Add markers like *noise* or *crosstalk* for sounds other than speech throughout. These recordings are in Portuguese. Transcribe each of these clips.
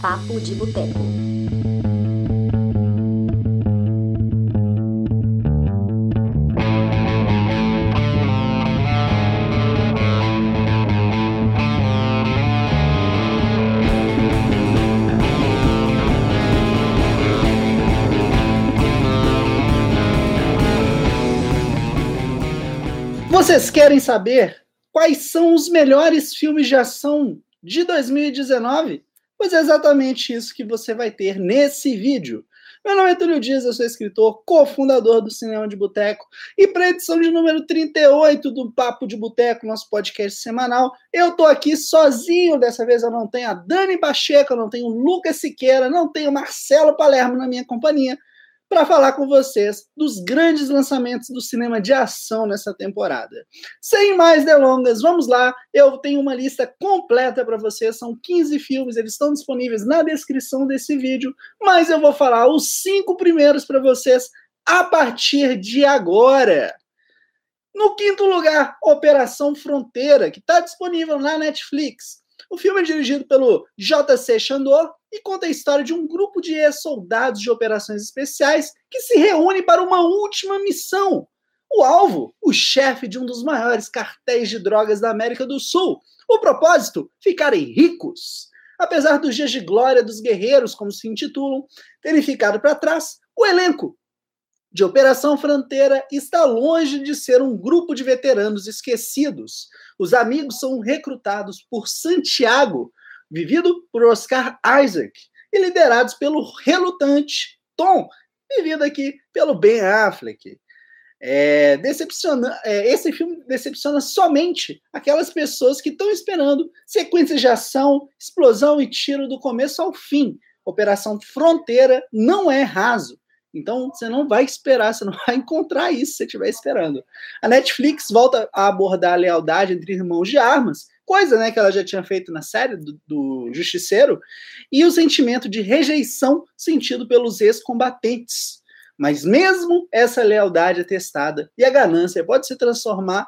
Papo de Boteco. Vocês querem saber quais são os melhores filmes de ação de 2019? Pois é exatamente isso que você vai ter nesse vídeo. Meu nome é Túlio Dias, eu sou escritor, cofundador do Cinema de Boteco, e para a edição de número 38 do Papo de Boteco, nosso podcast semanal, eu tô aqui sozinho. Dessa vez eu não tenho a Dani Pacheco, eu não tenho o Lucas Siqueira, não tenho o Marcelo Palermo na minha companhia para falar com vocês dos grandes lançamentos do cinema de ação nessa temporada. Sem mais delongas, vamos lá. Eu tenho uma lista completa para vocês, são 15 filmes, eles estão disponíveis na descrição desse vídeo, mas eu vou falar os cinco primeiros para vocês a partir de agora. No quinto lugar, Operação Fronteira, que está disponível na Netflix. O filme é dirigido pelo J.C. Chandor e conta a história de um grupo de ex-soldados de operações especiais que se reúne para uma última missão. O alvo, o chefe de um dos maiores cartéis de drogas da América do Sul. O propósito, ficarem ricos. Apesar dos dias de glória dos guerreiros, como se intitulam, terem ficado para trás, o elenco de Operação Fronteira está longe de ser um grupo de veteranos esquecidos. Os amigos são recrutados por Santiago, vivido por Oscar Isaac, e liderados pelo relutante Tom, vivido aqui pelo Ben Affleck. É, decepciona, é, esse filme decepciona somente aquelas pessoas que estão esperando sequências de ação, explosão e tiro do começo ao fim. Operação Fronteira não é raso. Então você não vai esperar, você não vai encontrar isso se você estiver esperando. A Netflix volta a abordar a lealdade entre irmãos de armas, coisa né, que ela já tinha feito na série do, do Justiceiro, e o sentimento de rejeição sentido pelos ex-combatentes. Mas mesmo essa lealdade atestada e a ganância pode se transformar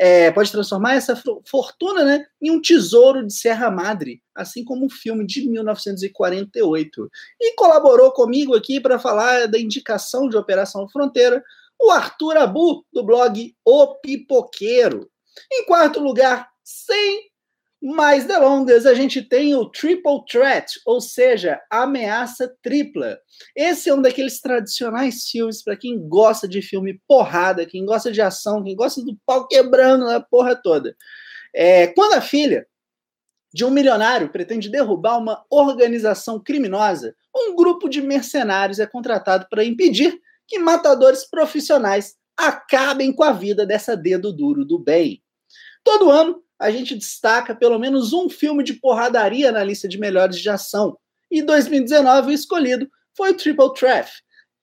é, pode transformar essa fortuna né, em um tesouro de Serra Madre, assim como o filme de 1948. E colaborou comigo aqui para falar da indicação de Operação Fronteira, o Arthur Abu, do blog O Pipoqueiro. Em quarto lugar, sem mais delongas, a gente tem o Triple Threat, ou seja, ameaça tripla. Esse é um daqueles tradicionais filmes para quem gosta de filme porrada, quem gosta de ação, quem gosta do pau quebrando na porra toda. É, quando a filha de um milionário pretende derrubar uma organização criminosa, um grupo de mercenários é contratado para impedir que matadores profissionais acabem com a vida dessa dedo duro do bem. Todo ano, a gente destaca pelo menos um filme de porradaria na lista de melhores de ação. E 2019 o escolhido foi o Triple Threat,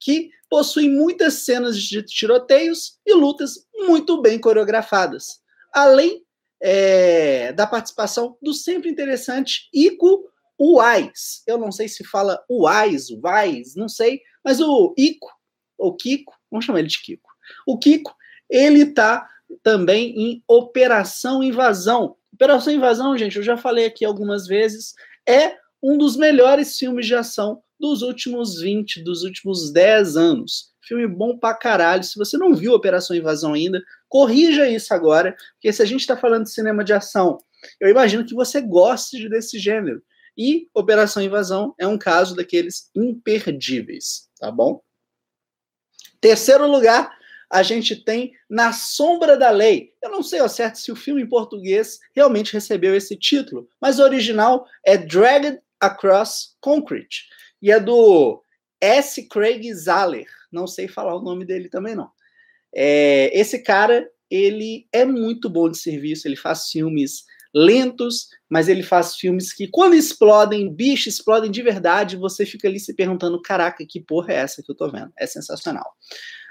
que possui muitas cenas de tiroteios e lutas muito bem coreografadas. Além é, da participação do sempre interessante Ico Uais. Eu não sei se fala Uais, Uais, não sei, mas o Ico, ou Kiko, vamos chamar ele de Kiko. O Kiko, ele tá também em Operação Invasão. Operação Invasão, gente, eu já falei aqui algumas vezes, é um dos melhores filmes de ação dos últimos 20, dos últimos 10 anos. Filme bom pra caralho. Se você não viu Operação Invasão ainda, corrija isso agora, porque se a gente está falando de cinema de ação, eu imagino que você goste desse gênero. E Operação Invasão é um caso daqueles imperdíveis, tá bom? Terceiro lugar, a gente tem Na Sombra da Lei. Eu não sei ao certo se o filme em português realmente recebeu esse título, mas o original é Dragged Across Concrete e é do S. Craig Zahler. Não sei falar o nome dele também não. É, esse cara ele é muito bom de serviço. Ele faz filmes lentos, mas ele faz filmes que, quando explodem, bicho, explodem de verdade, você fica ali se perguntando: caraca, que porra é essa que eu tô vendo? É sensacional.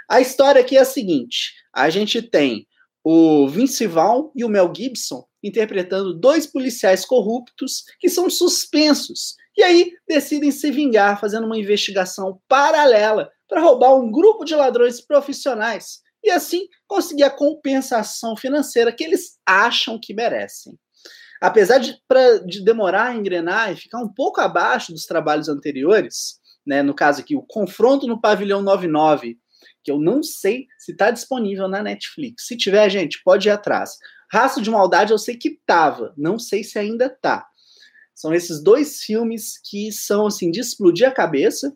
A história aqui é a seguinte: a gente tem o Vince Vaughn e o Mel Gibson interpretando dois policiais corruptos que são suspensos. E aí decidem se vingar fazendo uma investigação paralela para roubar um grupo de ladrões profissionais e assim conseguir a compensação financeira que eles acham que merecem. apesar de, pra, de demorar a engrenar e ficar um pouco abaixo dos trabalhos anteriores, né, no caso aqui, o Confronto no Pavilhão 99, que eu não sei se está disponível na Netflix. Se tiver, gente, pode ir atrás. Raço de Maldade eu sei que tava, não sei se ainda tá. São esses dois filmes que são assim de explodir a cabeça.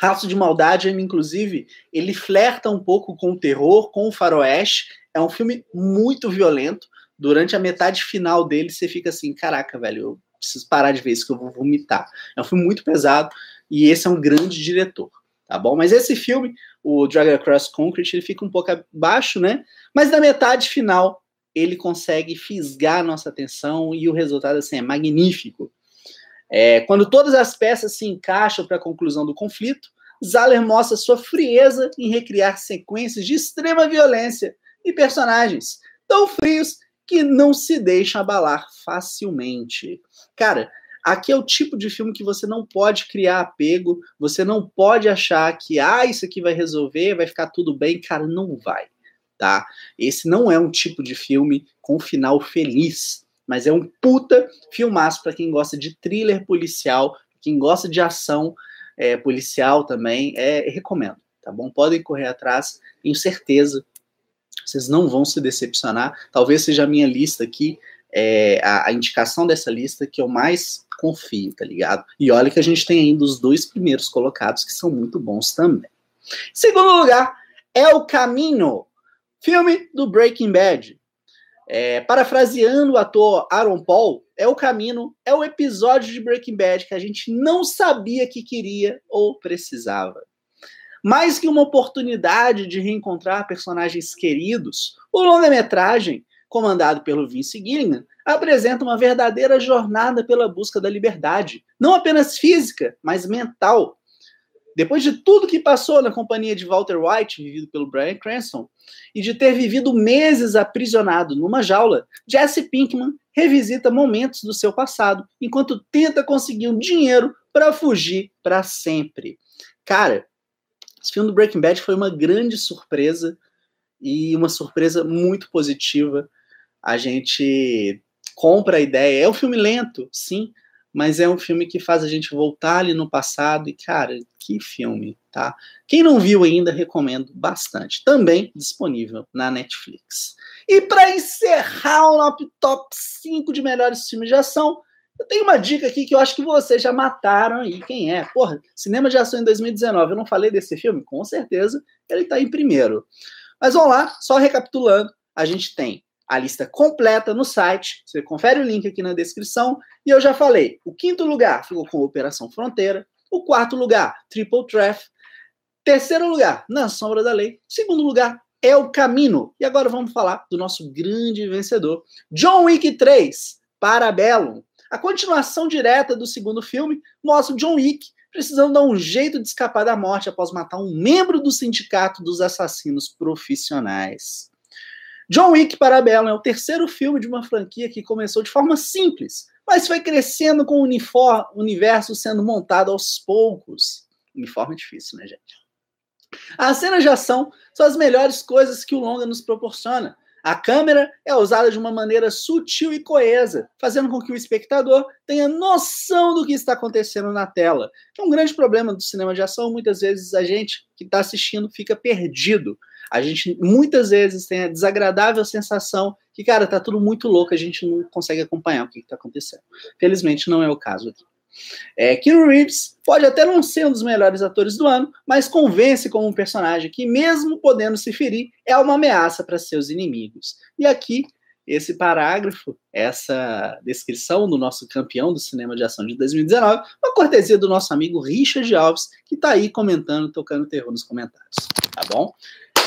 Raço de Maldade, inclusive, ele flerta um pouco com o terror, com o faroeste. É um filme muito violento. Durante a metade final dele, você fica assim, caraca, velho, eu preciso parar de ver isso que eu vou vomitar. É um filme muito pesado e esse é um grande diretor, tá bom? Mas esse filme, o Dragon Across Concrete, ele fica um pouco abaixo, né? Mas na metade final ele consegue fisgar a nossa atenção e o resultado assim é magnífico. É, quando todas as peças se encaixam para a conclusão do conflito, Zahler mostra sua frieza em recriar sequências de extrema violência e personagens tão frios que não se deixam abalar facilmente. Cara, aqui é o tipo de filme que você não pode criar apego, você não pode achar que ah, isso aqui vai resolver, vai ficar tudo bem, cara, não vai tá? Esse não é um tipo de filme com final feliz, mas é um puta filmaço para quem gosta de thriller policial, quem gosta de ação é, policial também, é, recomendo, tá bom? Podem correr atrás, tenho certeza, vocês não vão se decepcionar. Talvez seja a minha lista aqui, é, a, a indicação dessa lista que eu mais confio, tá ligado? E olha que a gente tem ainda os dois primeiros colocados que são muito bons também. Segundo lugar, é o Caminho, Filme do Breaking Bad. É, parafraseando o ator Aaron Paul, é o caminho, é o episódio de Breaking Bad que a gente não sabia que queria ou precisava. Mais que uma oportunidade de reencontrar personagens queridos, o longa-metragem, comandado pelo Vince Gilligan, apresenta uma verdadeira jornada pela busca da liberdade, não apenas física, mas mental, depois de tudo que passou na companhia de Walter White, vivido pelo Brian Cranston, e de ter vivido meses aprisionado numa jaula, Jesse Pinkman revisita momentos do seu passado enquanto tenta conseguir um dinheiro para fugir para sempre. Cara, esse filme do Breaking Bad foi uma grande surpresa e uma surpresa muito positiva. A gente compra a ideia. É um filme lento, sim, mas é um filme que faz a gente voltar ali no passado e, cara, que filme, tá? Quem não viu ainda, recomendo bastante. Também disponível na Netflix. E para encerrar o top 5 de melhores filmes de ação, eu tenho uma dica aqui que eu acho que vocês já mataram aí. Quem é? Porra, cinema de ação em 2019. Eu não falei desse filme? Com certeza ele está em primeiro. Mas vamos lá, só recapitulando. A gente tem a lista completa no site. Você confere o link aqui na descrição. E eu já falei: o quinto lugar ficou com Operação Fronteira. O quarto lugar, Triple Threat. Terceiro lugar, Na Sombra da Lei. Segundo lugar, É o Camino. E agora vamos falar do nosso grande vencedor, John Wick 3, Parabellum. A continuação direta do segundo filme mostra John Wick precisando dar um jeito de escapar da morte após matar um membro do sindicato dos assassinos profissionais. John Wick Parabellum é o terceiro filme de uma franquia que começou de forma simples, mas foi crescendo com o universo sendo montado aos poucos. Uniforme é difícil, né, gente? As cenas de ação são as melhores coisas que o longa nos proporciona. A câmera é usada de uma maneira sutil e coesa, fazendo com que o espectador tenha noção do que está acontecendo na tela. É um grande problema do cinema de ação. Muitas vezes a gente que está assistindo fica perdido a gente muitas vezes tem a desagradável sensação que, cara, tá tudo muito louco, a gente não consegue acompanhar o que, está acontecendo. Felizmente não é o caso aqui. É, Keanu Reeves pode até não ser um dos melhores atores do ano, mas convence como um personagem que, mesmo podendo se ferir, é uma ameaça para seus inimigos. E aqui, esse parágrafo, essa descrição do nosso campeão do cinema de ação de 2019, uma cortesia do nosso amigo Richard Alves, que está aí comentando, tocando terror nos comentários. Tá bom?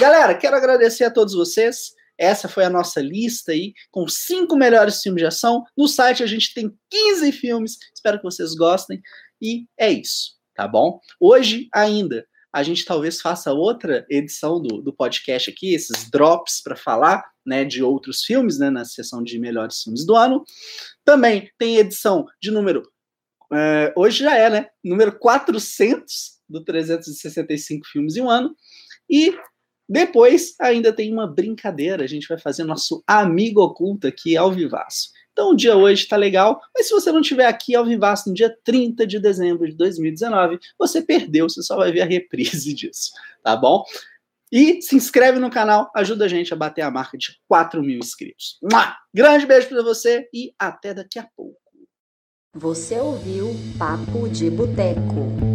Galera, quero agradecer a todos vocês. Essa foi a nossa lista aí, com cinco melhores filmes de ação. No site a gente tem 15 filmes. Espero que vocês gostem. E é isso, tá bom? Hoje ainda a gente talvez faça outra edição do, do podcast aqui, esses drops para falar né, de outros filmes, né, na sessão de melhores filmes do ano. Também tem edição de número. Uh, hoje já é, né? Número 400 do 365 filmes em um ano. E depois ainda tem uma brincadeira, a gente vai fazer nosso amigo oculto aqui ao vivaço. Então o dia hoje está legal, mas se você não estiver aqui ao vivasso no dia 30 de dezembro de 2019, você perdeu, você só vai ver a reprise *laughs* disso, tá bom? E se inscreve no canal, ajuda a gente a bater a marca de 4 mil inscritos. Grande beijo para você e até daqui a pouco. Você ouviu Papo de Boteco.